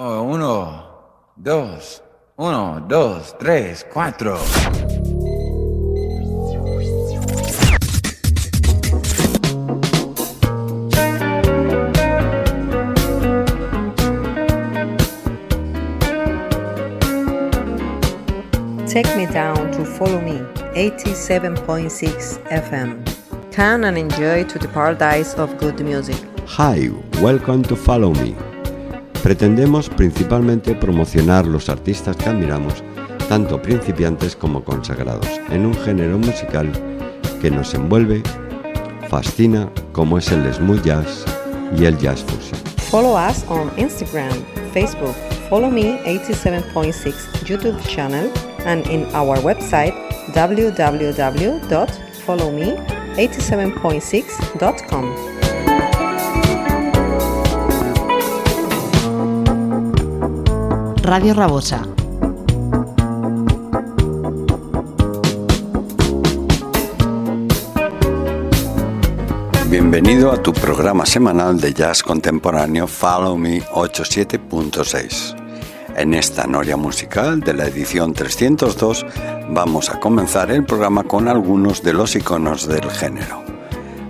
Oh, uno, dos, uno, dos, tres, cuatro. Take me down to follow me, 87.6 FM. Come and enjoy to the paradise of good music. Hi, welcome to Follow Me. Pretendemos principalmente promocionar los artistas que admiramos, tanto principiantes como consagrados, en un género musical que nos envuelve, fascina, como es el smooth jazz y el jazz fusion. Follow us on Instagram, Facebook, Follow Me 87.6 YouTube channel, and in our website www.followme87.6.com. Radio Rabosa. Bienvenido a tu programa semanal de jazz contemporáneo Follow Me 87.6. En esta noria musical de la edición 302 vamos a comenzar el programa con algunos de los iconos del género.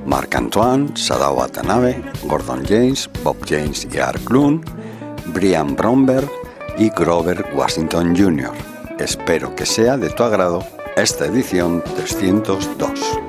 Marc Antoine, Sadao Watanabe, Gordon James, Bob James y Art Brian Bromberg y Grover Washington Jr. Espero que sea de tu agrado esta edición 302.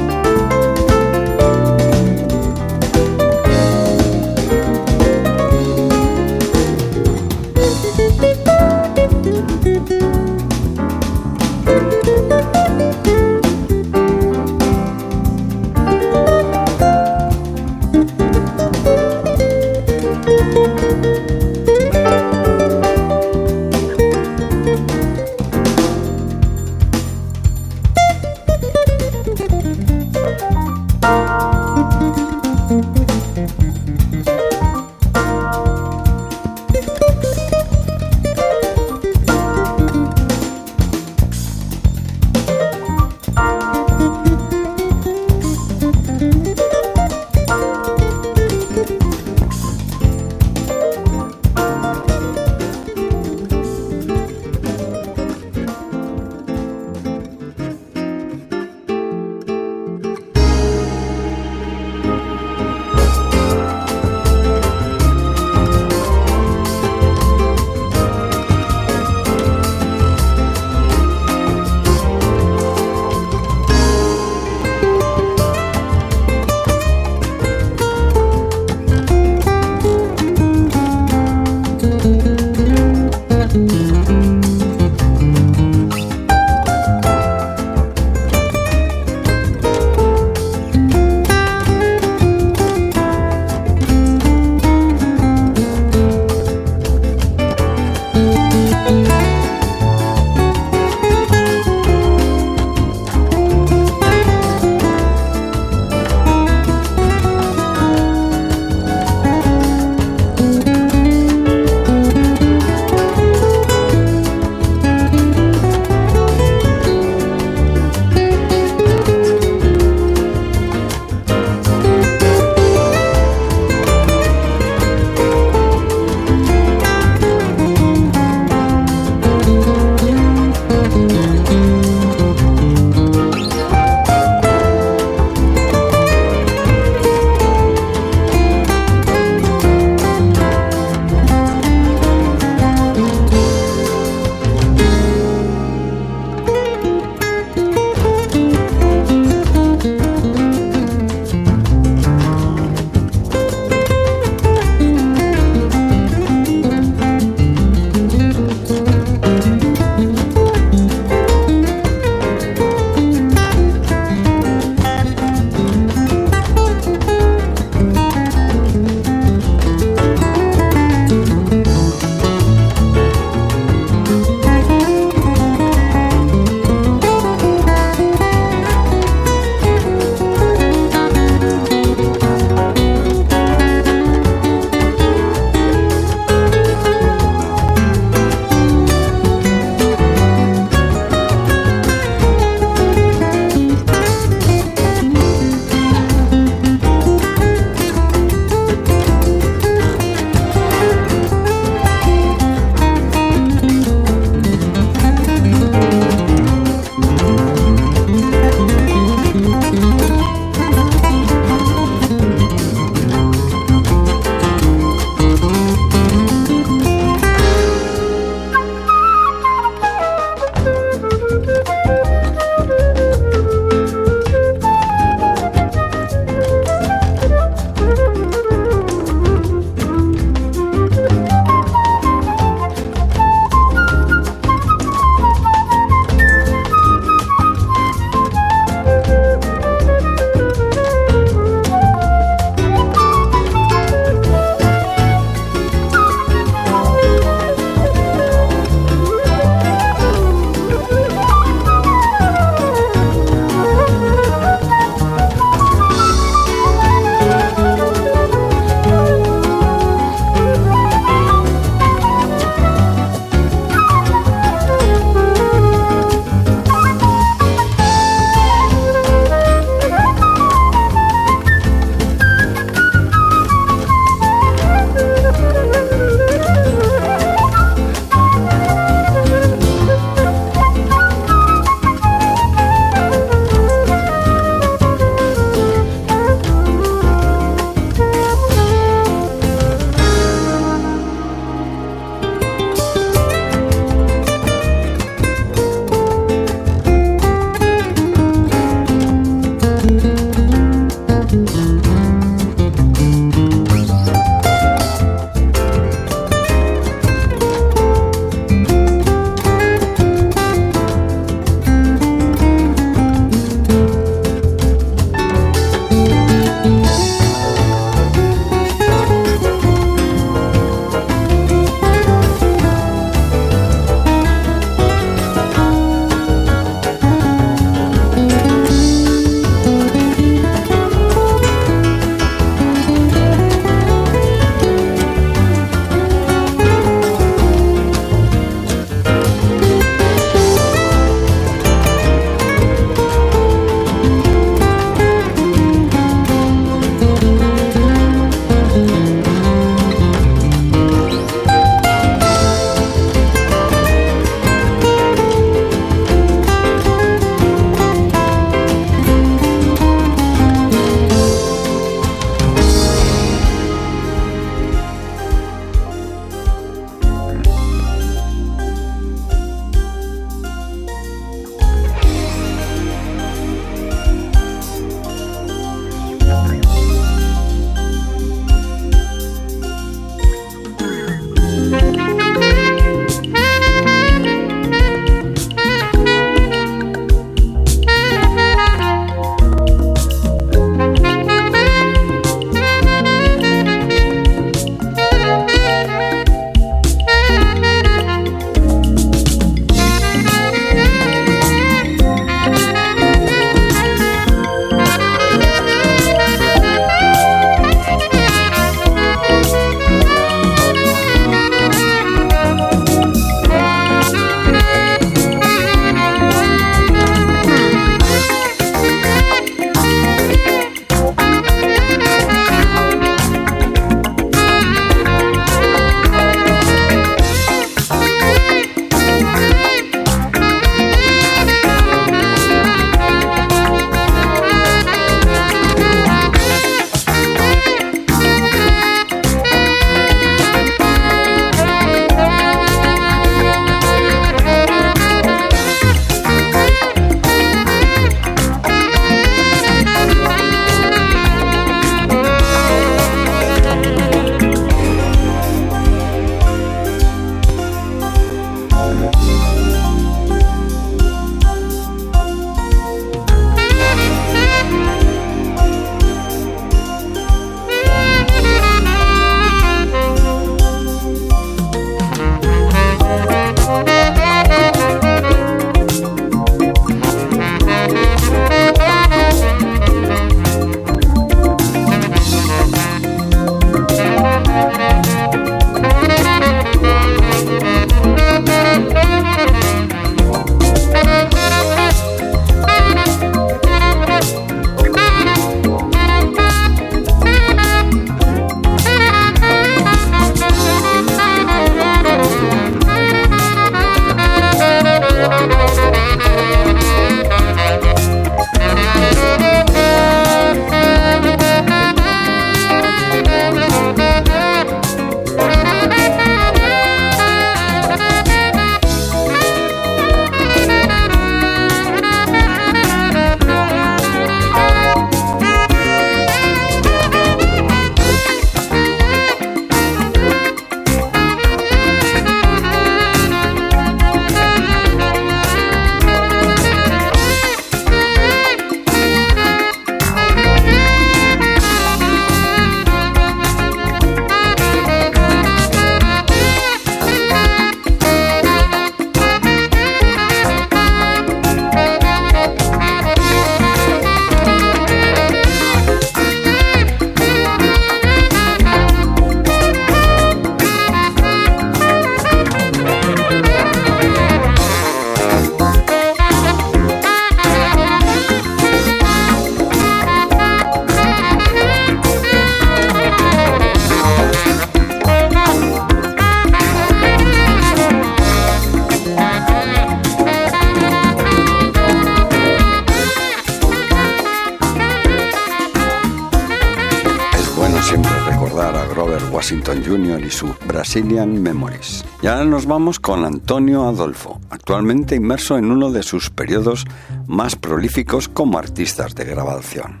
Y su Brazilian Memories. Y ahora nos vamos con Antonio Adolfo, actualmente inmerso en uno de sus periodos más prolíficos como artista de grabación.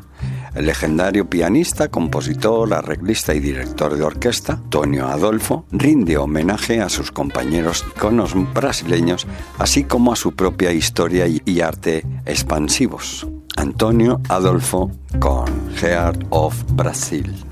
El legendario pianista, compositor, arreglista y director de orquesta, Antonio Adolfo, rinde homenaje a sus compañeros iconos brasileños, así como a su propia historia y arte expansivos. Antonio Adolfo con Heart of Brazil.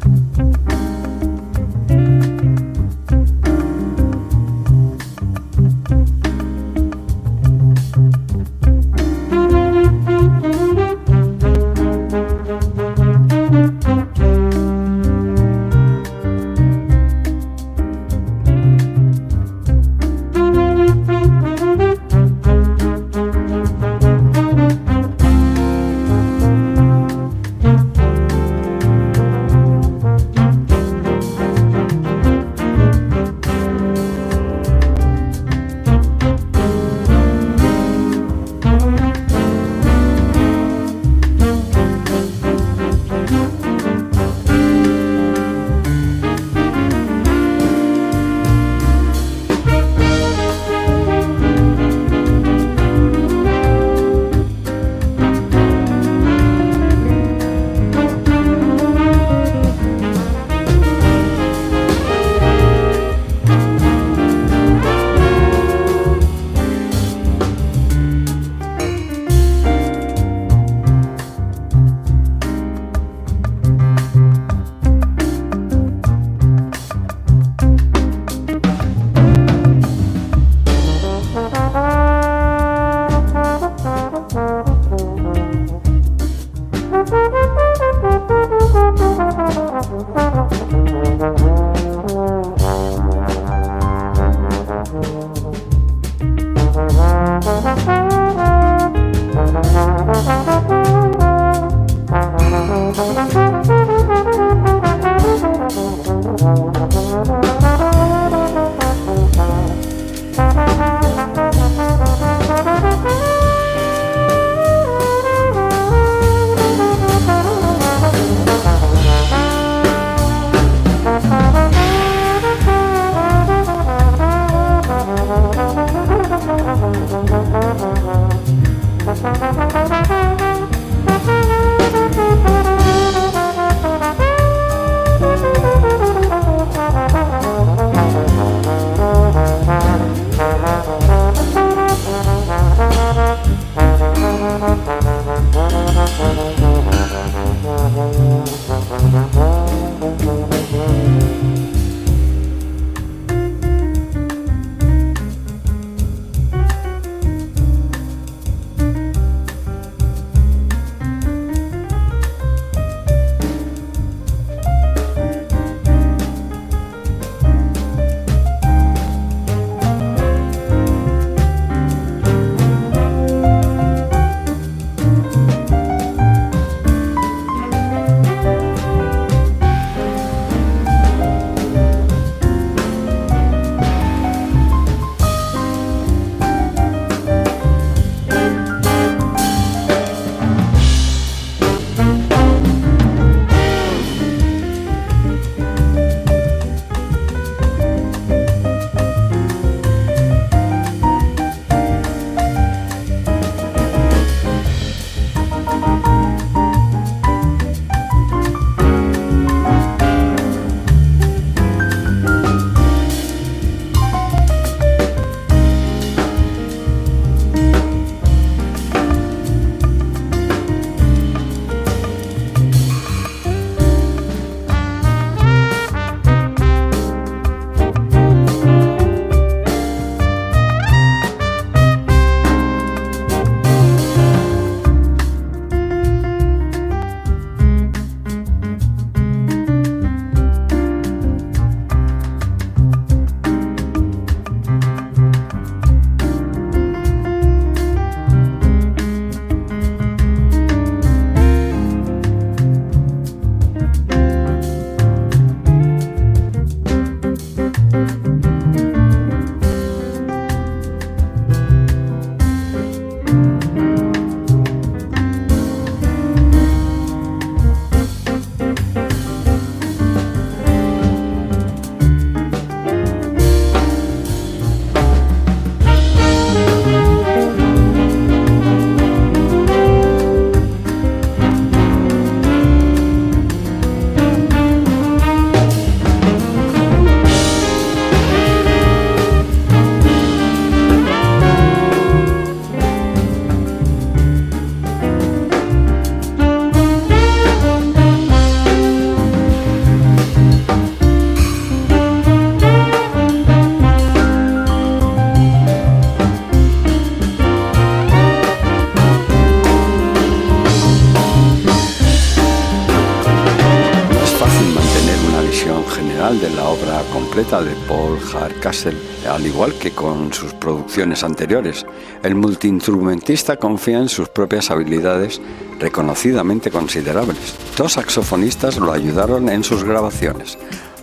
Al igual que con sus producciones anteriores, el multiinstrumentista confía en sus propias habilidades reconocidamente considerables. Dos saxofonistas lo ayudaron en sus grabaciones,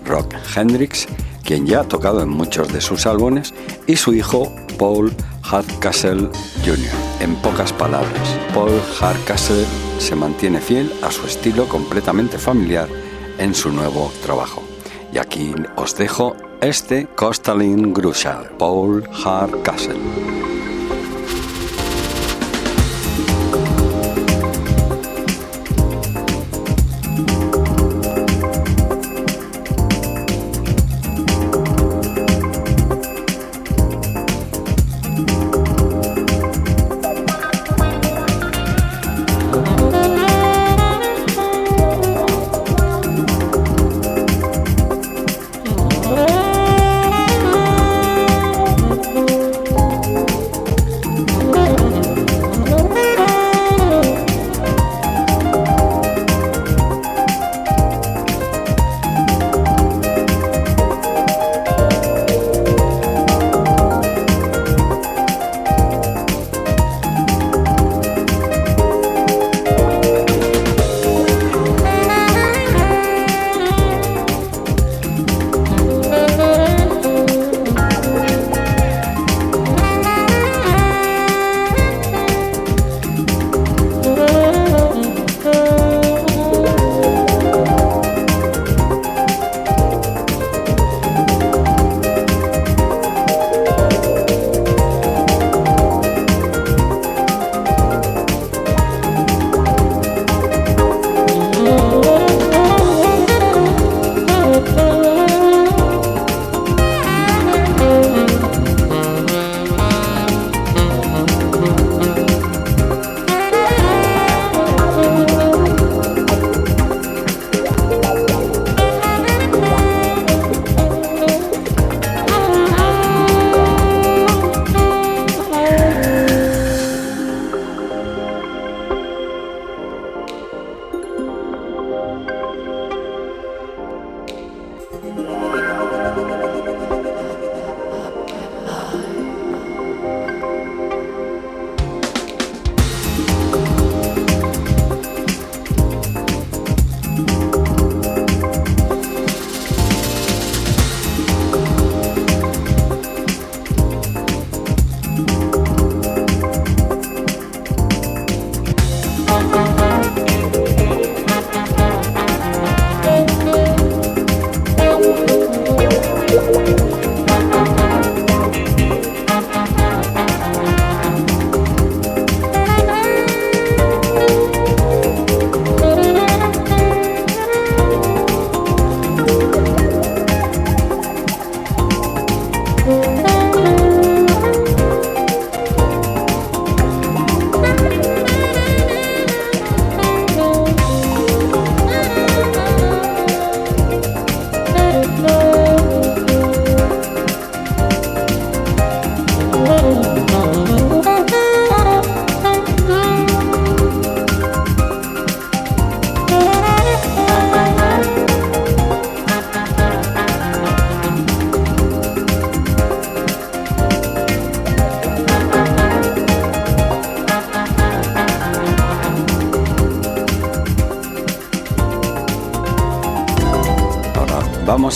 Rock Hendrix, quien ya ha tocado en muchos de sus álbumes, y su hijo Paul Hardcastle Jr. En pocas palabras, Paul Hardcastle se mantiene fiel a su estilo completamente familiar en su nuevo trabajo. Y aquí os dejo este Costalin Grusha, Paul Hardcastle.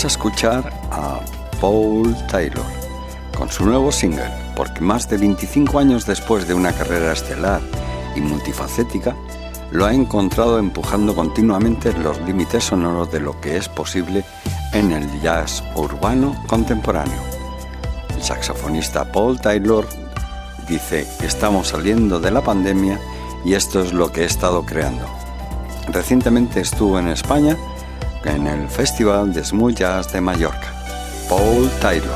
A escuchar a Paul Taylor con su nuevo single, porque más de 25 años después de una carrera estelar y multifacética, lo ha encontrado empujando continuamente los límites sonoros de lo que es posible en el jazz urbano contemporáneo. El saxofonista Paul Taylor dice, estamos saliendo de la pandemia y esto es lo que he estado creando. Recientemente estuvo en España Festival de Jazz de Mallorca. Paul Taylor.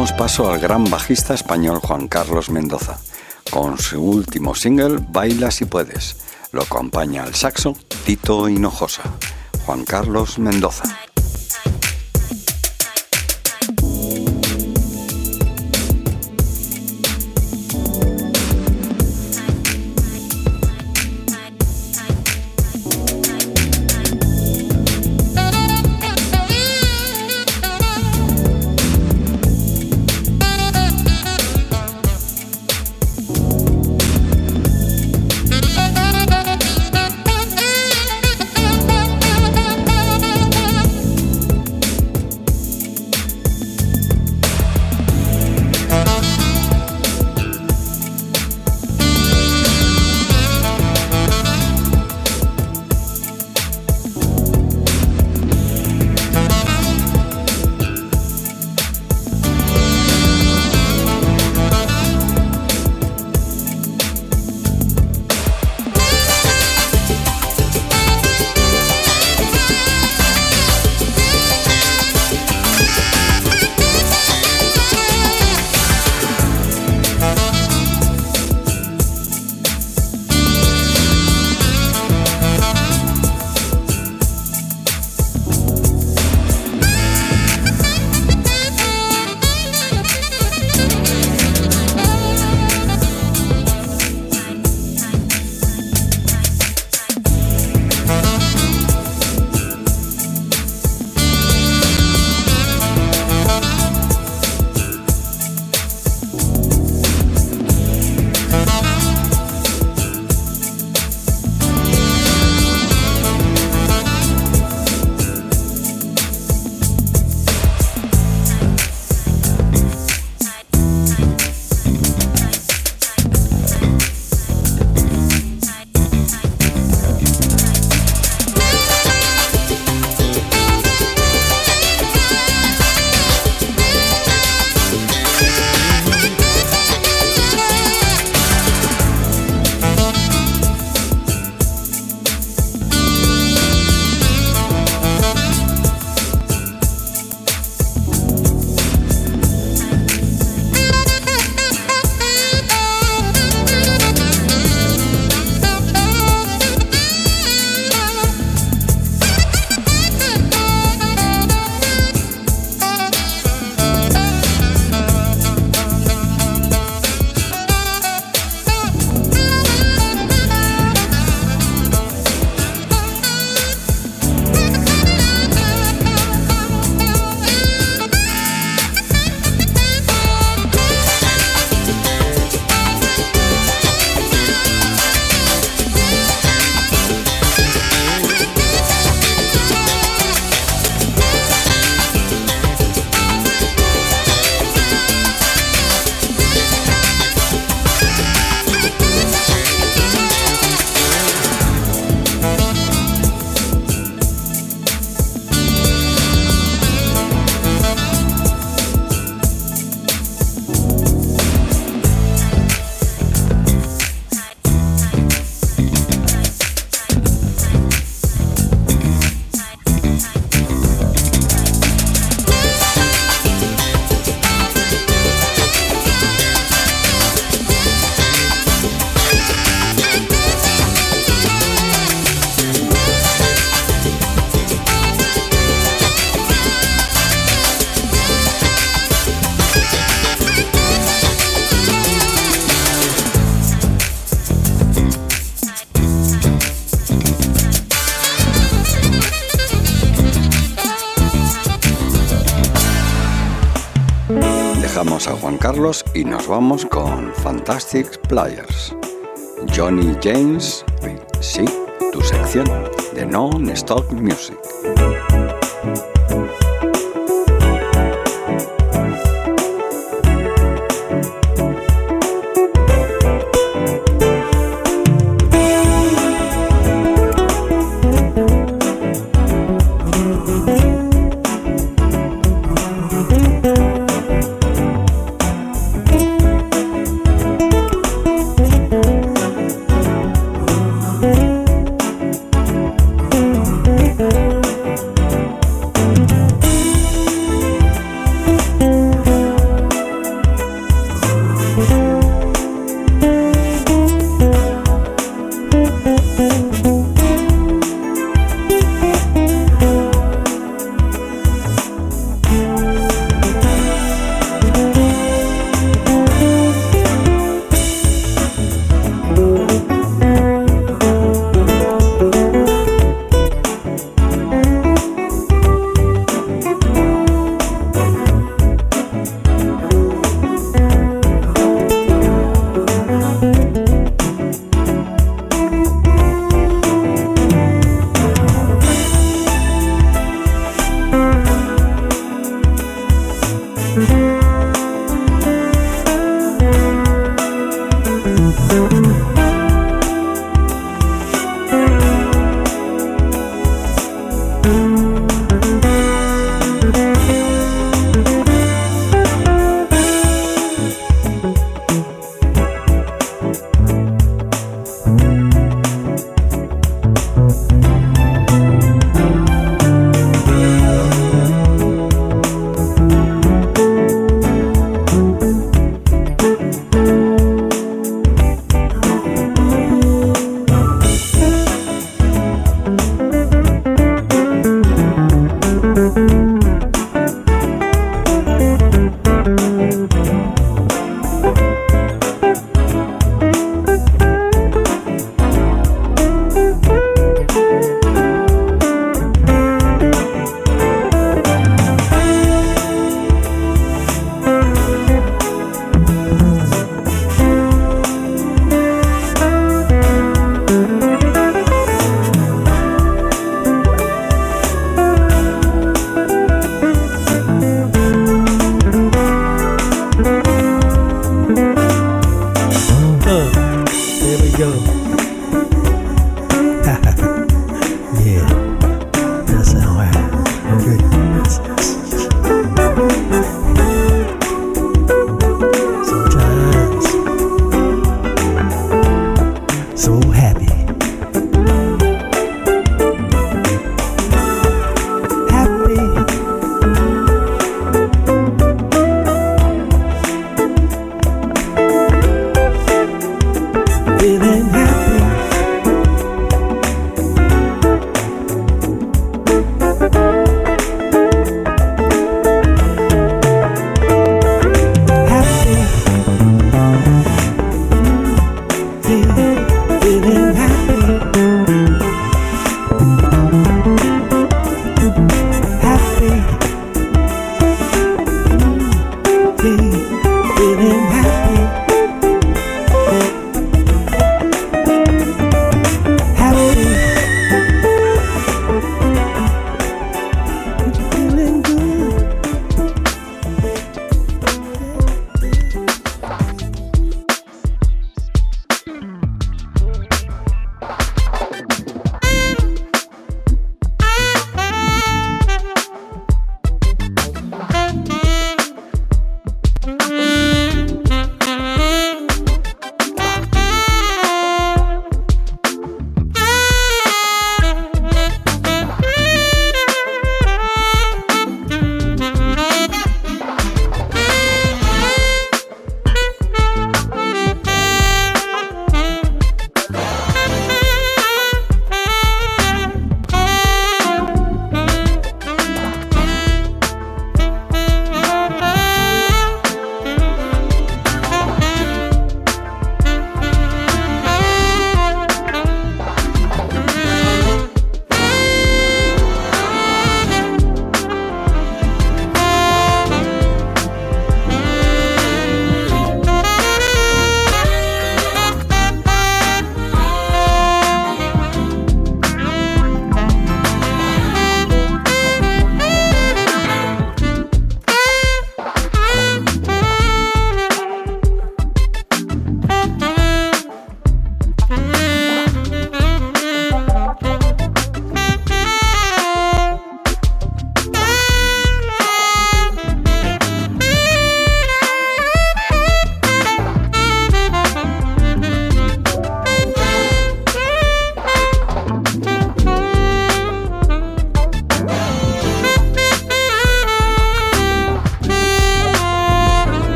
Damos paso al gran bajista español Juan Carlos Mendoza. Con su último single, Baila si puedes. Lo acompaña al saxo Tito Hinojosa. Juan Carlos Mendoza. Y nos vamos con Fantastic Players. Johnny James, sí, tu sección de Non-Stop Music.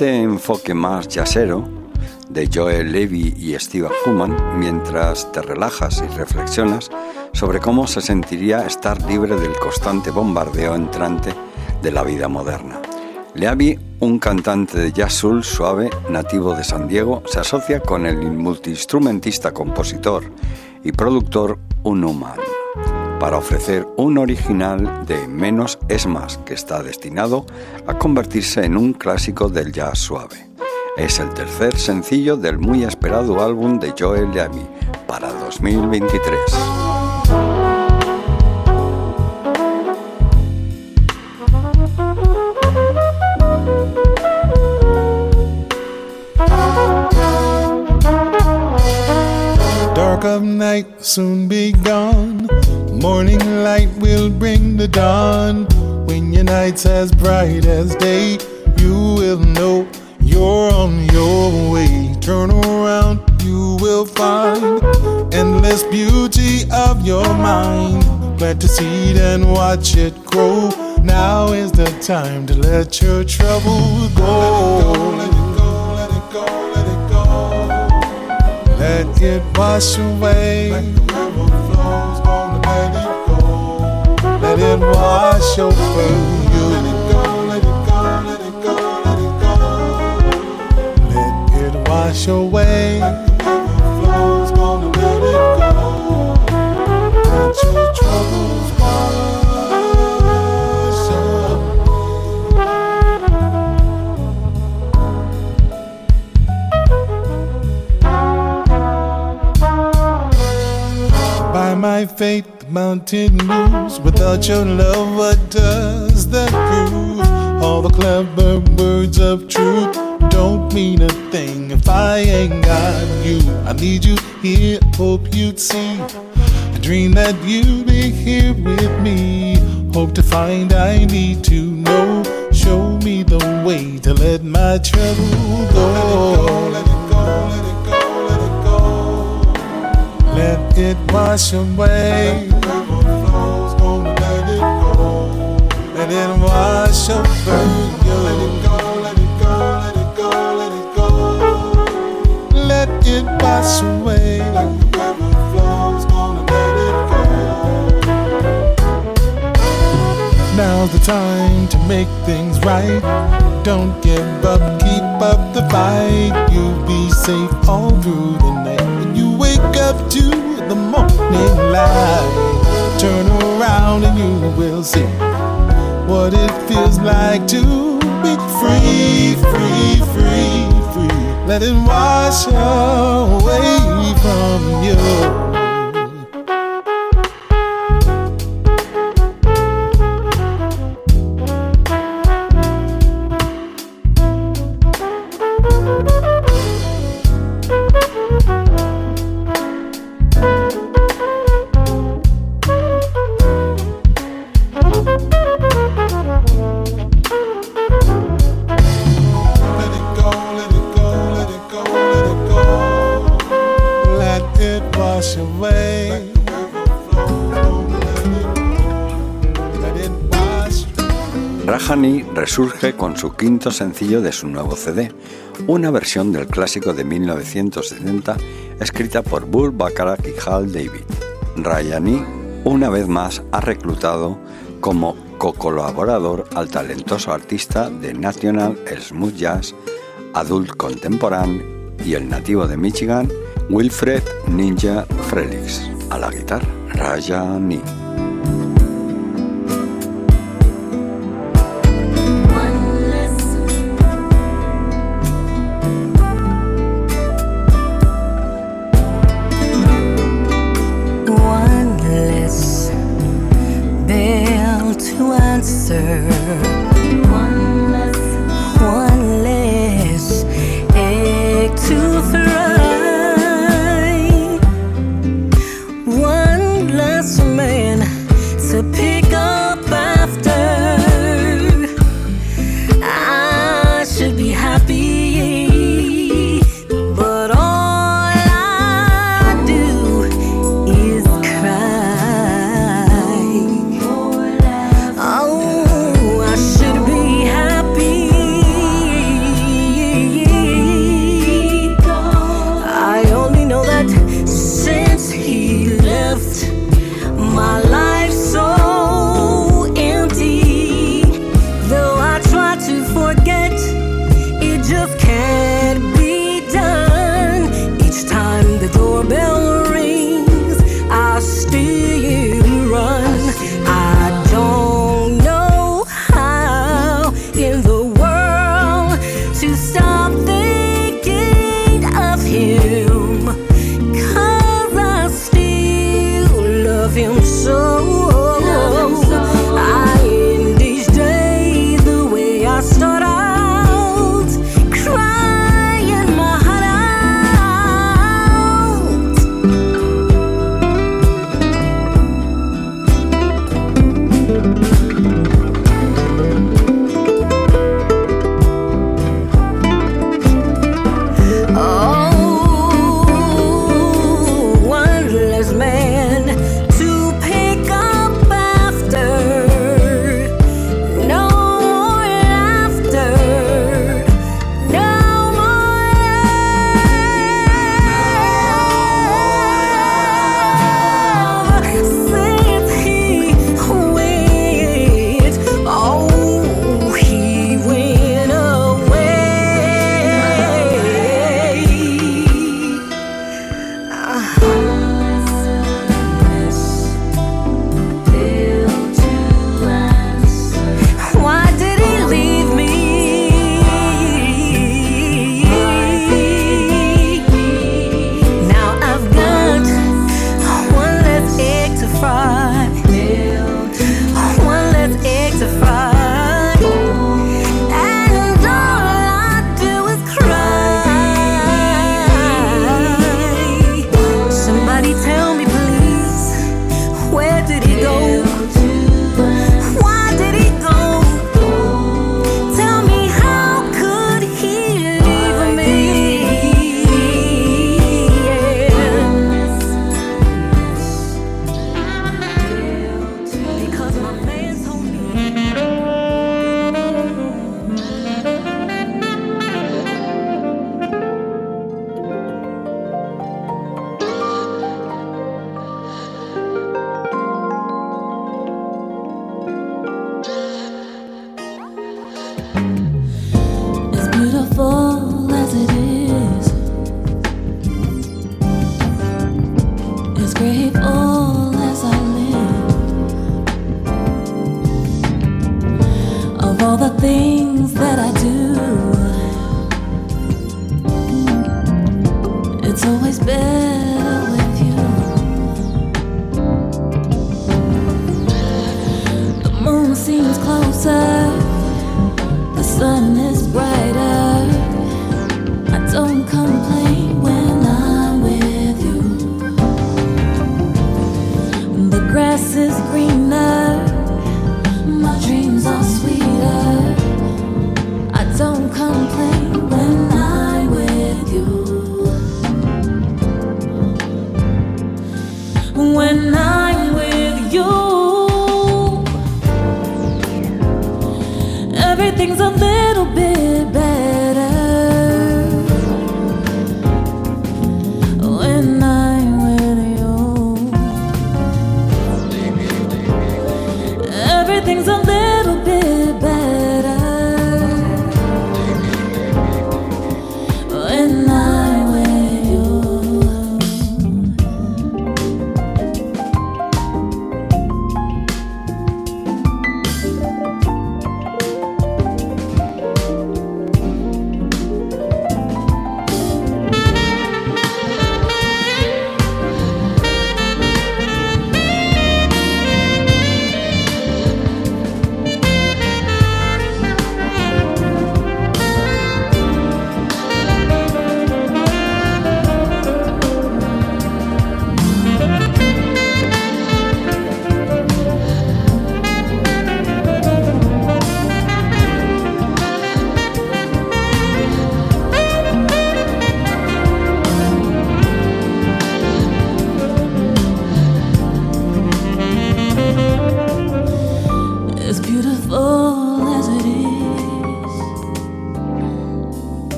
Este enfoque más jazzero de Joel Levy y Steve Human mientras te relajas y reflexionas sobre cómo se sentiría estar libre del constante bombardeo entrante de la vida moderna. Leavi, un cantante de jazz soul suave nativo de San Diego, se asocia con el multiinstrumentista, compositor y productor Unuman para ofrecer un original de Menos es más que está destinado a convertirse en un clásico del jazz suave. Es el tercer sencillo del muy esperado álbum de Joel Leavi para 2023. of night soon be gone. Morning light will bring the dawn. When your night's as bright as day, you will know you're on your way. Turn around, you will find endless beauty of your mind. Plant a seed and watch it grow. Now is the time to let your troubles go. Let it go, let it go, let it go. Let it wash away. Like the river Let it wash over you. Let it go, let it go, let it go, let it go. Let it wash away. Let your troubles wash my faith, the mountain moves. Without your love, what does that prove? All the clever words of truth don't mean a thing if I ain't got you. I need you here, hope you'd see. I dream that you'd be here with me. Hope to find I need to know. Show me the way to let my trouble go. Let it go, let Let it wash away. Let it wash you. Let it go, let it go, let it go, let it go. Let it wash away. Now's the time to make things right. Don't give up, keep up the fight. You'll be safe all through the you will see what it feels like to be free, free, free, free. Let it wash away from you. Resurge con su quinto sencillo de su nuevo CD, una versión del clásico de 1970 escrita por Bull Bacharach y Hal David. Rayani una vez más ha reclutado como co-colaborador al talentoso artista de National Smooth Jazz, Adult Contemporary y el nativo de Michigan, Wilfred Ninja Frelix. A la guitarra, Rayani.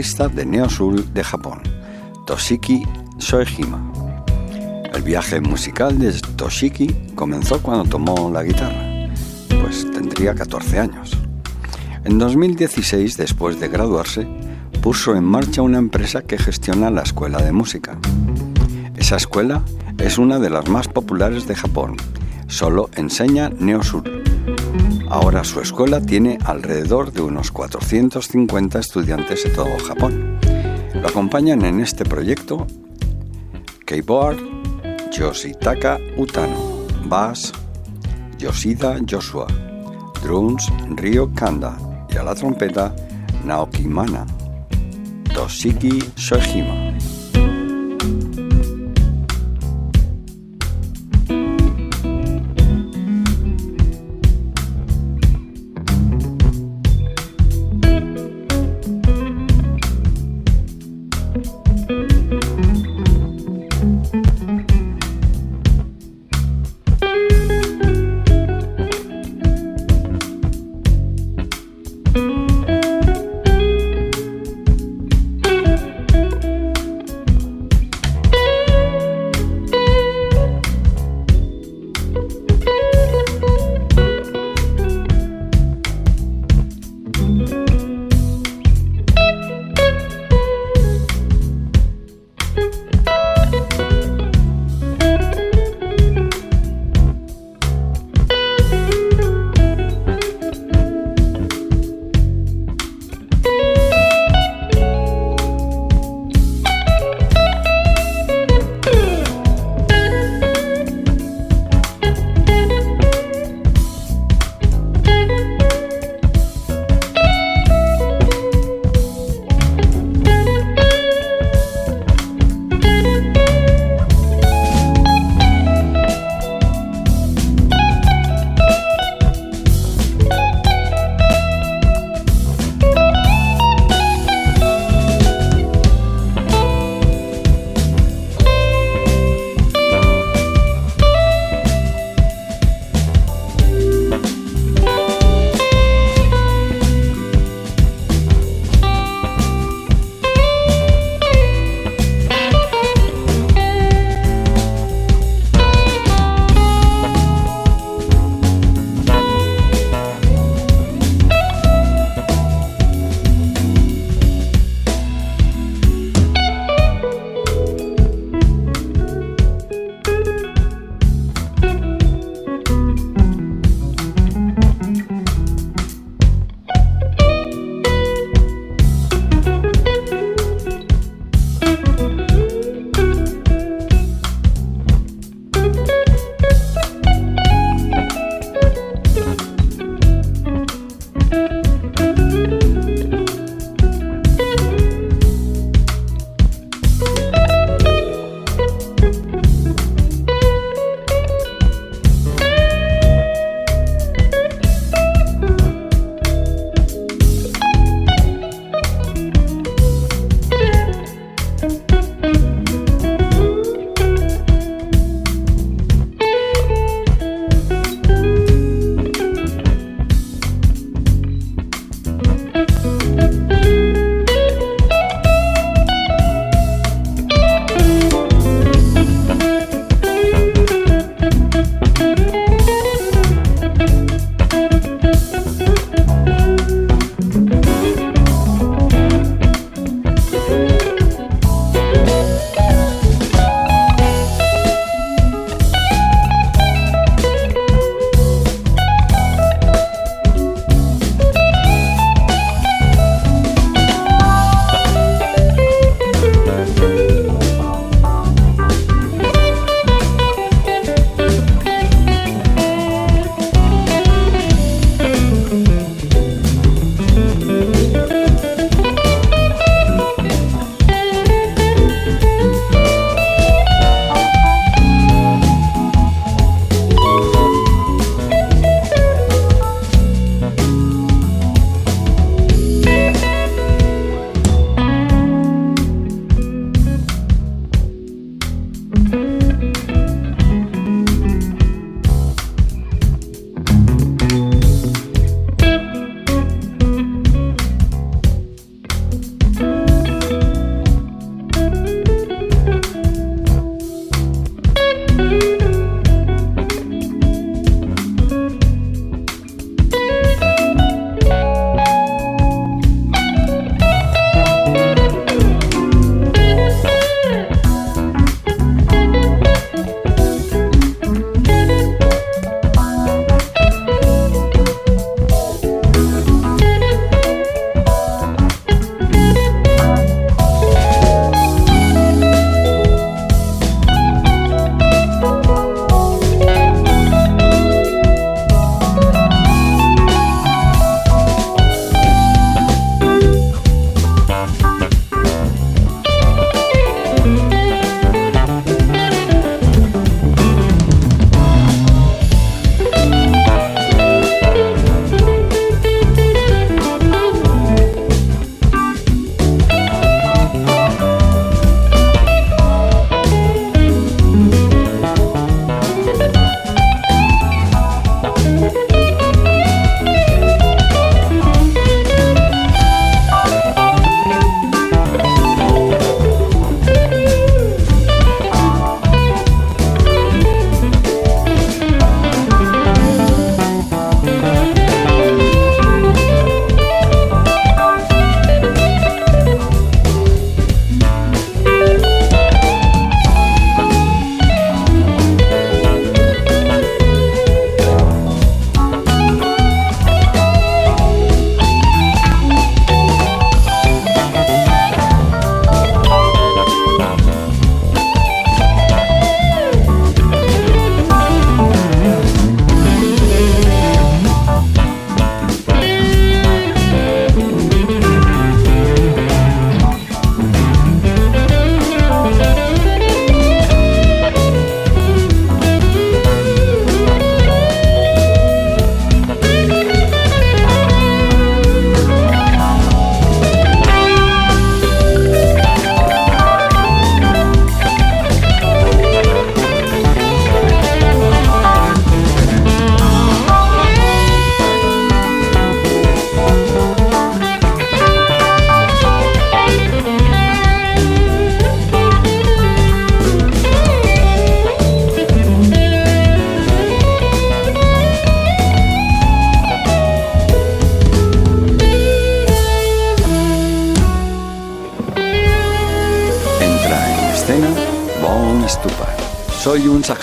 De Neo Soul de Japón, Toshiki Soejima. El viaje musical de Toshiki comenzó cuando tomó la guitarra, pues tendría 14 años. En 2016, después de graduarse, puso en marcha una empresa que gestiona la escuela de música. Esa escuela es una de las más populares de Japón. Solo enseña Neosur. Ahora su escuela tiene alrededor de unos 450 estudiantes de todo Japón. Lo acompañan en este proyecto keyboard Yoshitaka Utano, bass Yoshida Joshua, drums Ryo Kanda y a la trompeta Naoki Mana, Toshiki Shohima.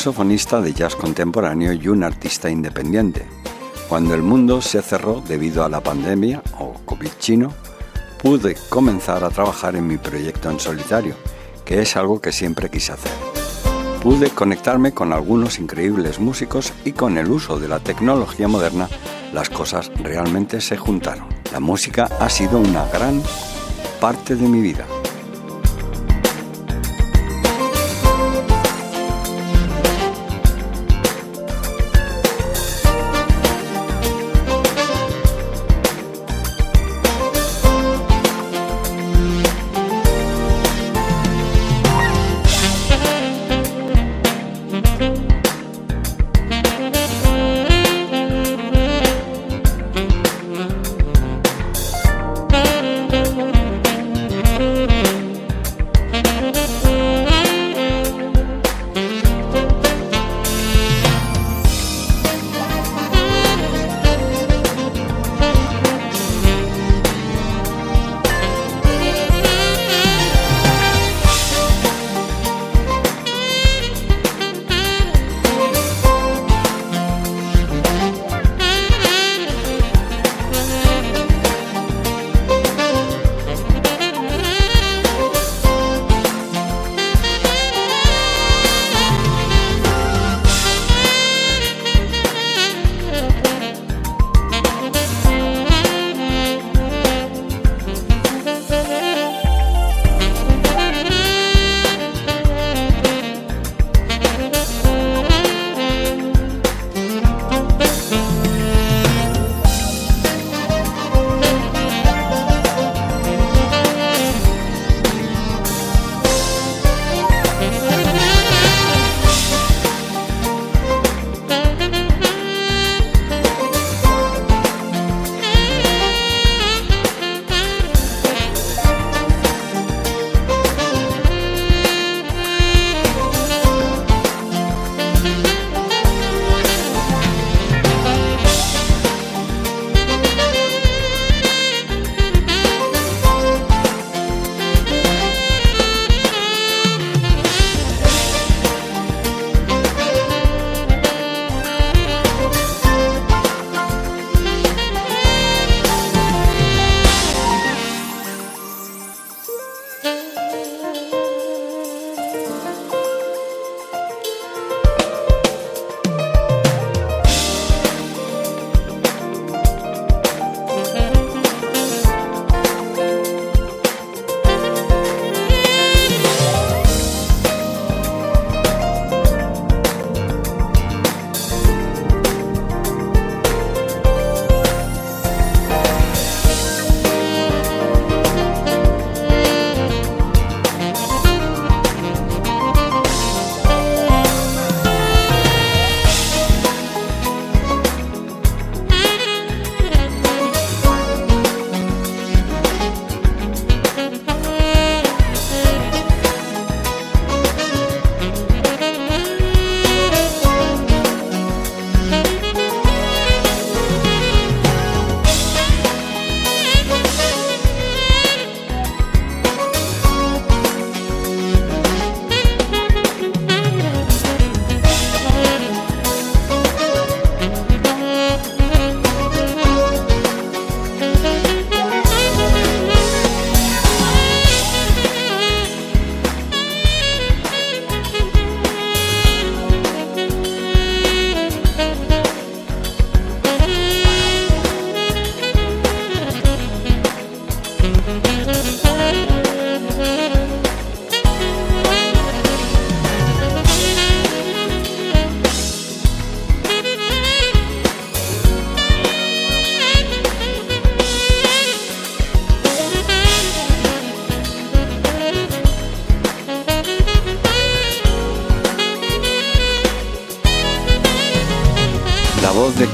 Saxofonista de jazz contemporáneo y un artista independiente. Cuando el mundo se cerró debido a la pandemia o COVID chino, pude comenzar a trabajar en mi proyecto en solitario, que es algo que siempre quise hacer. Pude conectarme con algunos increíbles músicos y con el uso de la tecnología moderna las cosas realmente se juntaron. La música ha sido una gran parte de mi vida.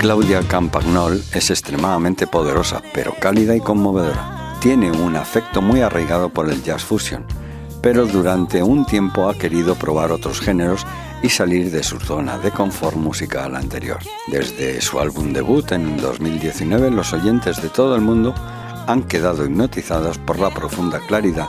Claudia Campagnol es extremadamente poderosa, pero cálida y conmovedora. Tiene un afecto muy arraigado por el jazz fusion, pero durante un tiempo ha querido probar otros géneros y salir de su zona de confort musical anterior. Desde su álbum debut en 2019, los oyentes de todo el mundo han quedado hipnotizados por la profunda claridad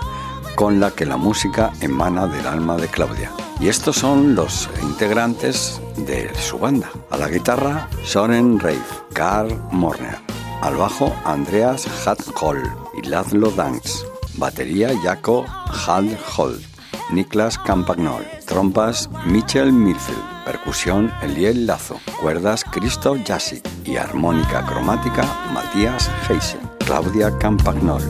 con la que la música emana del alma de Claudia. Y estos son los integrantes de su banda. A la guitarra, Soren Reif, Carl Morner. Al bajo, Andreas Hadhol y Laszlo Danks. Batería, Jaco Holt. Niklas Campagnol. Trompas, Michel Milfield. Percusión, Eliel Lazo. Cuerdas, Christoph Jasic. Y armónica cromática, Matías Heisen. Claudia Campagnol.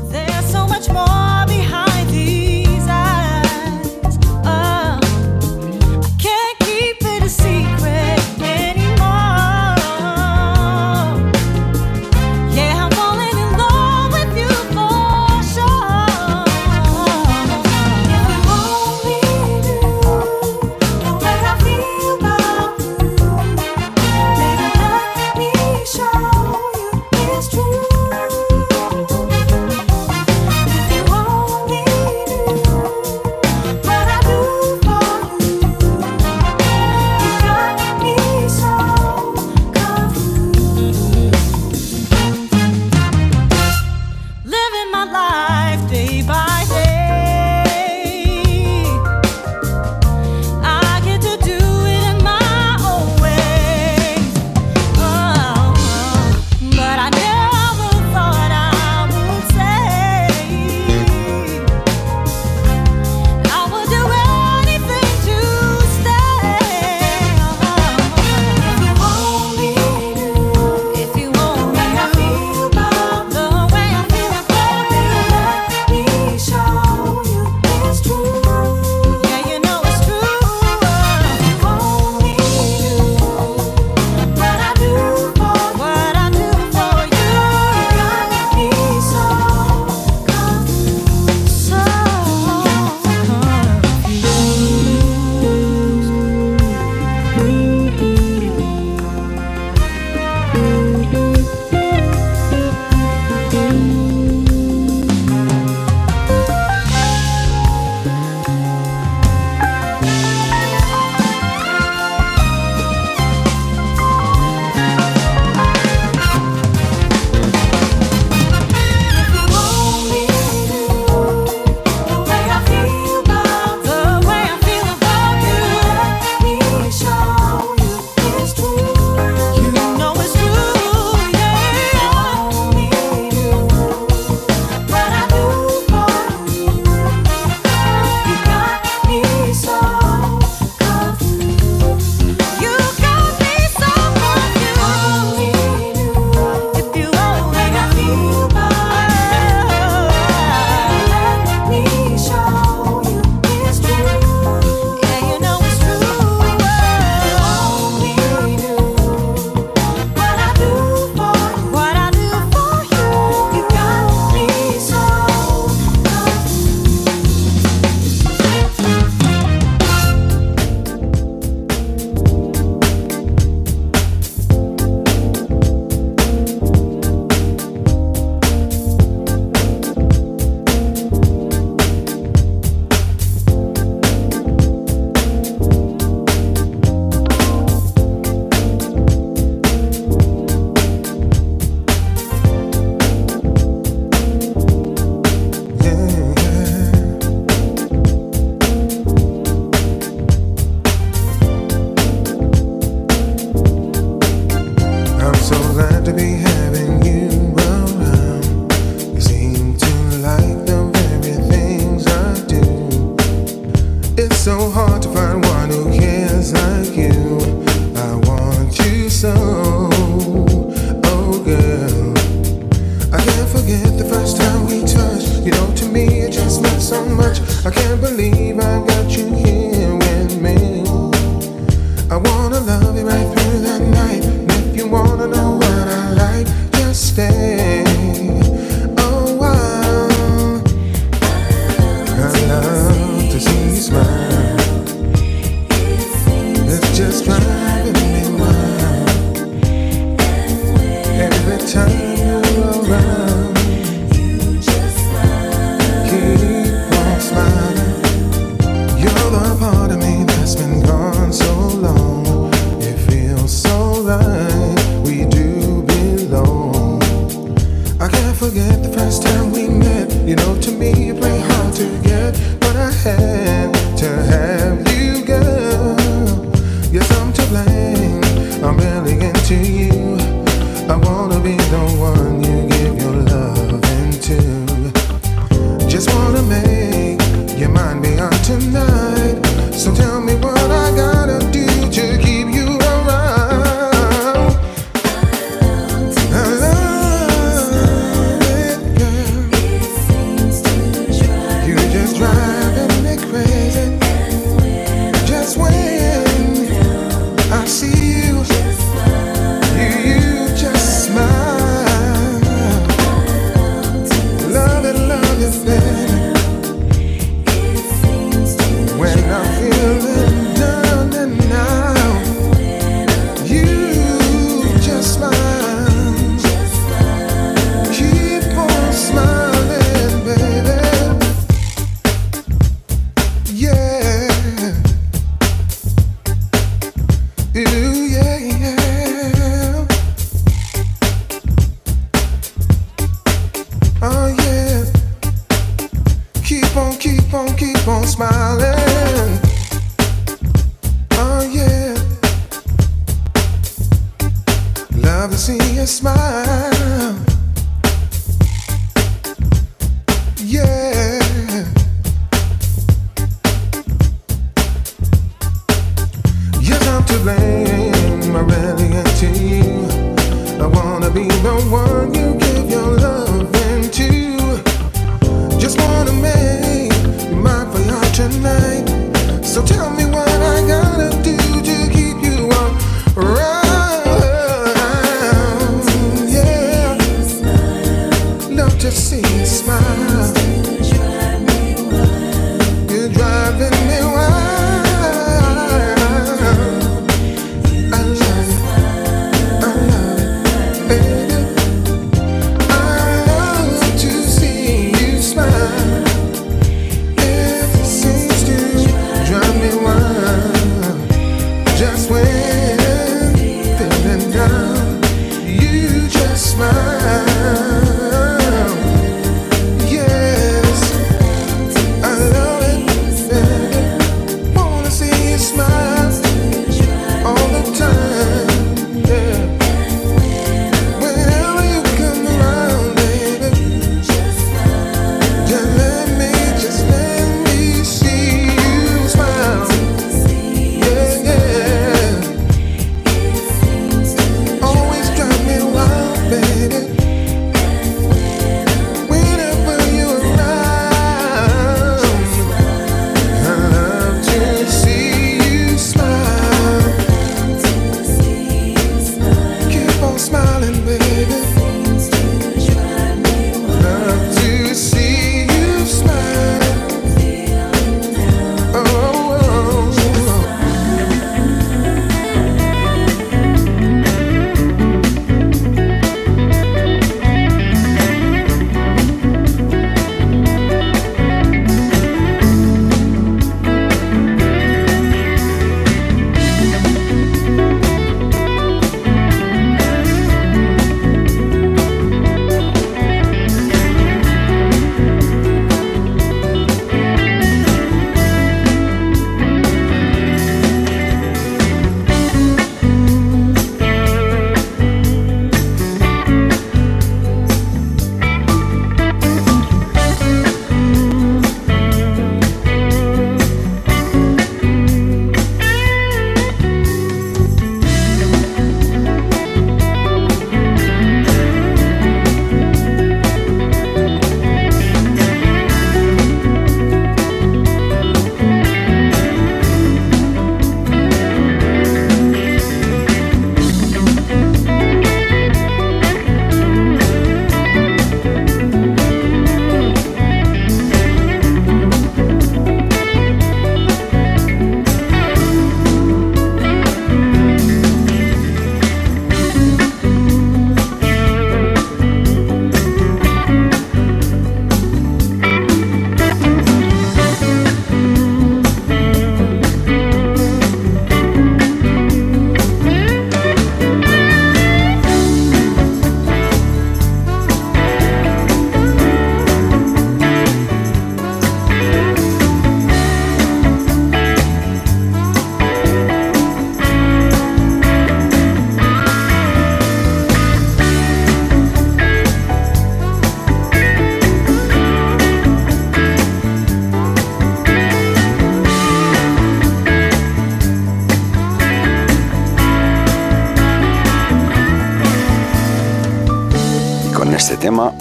smile.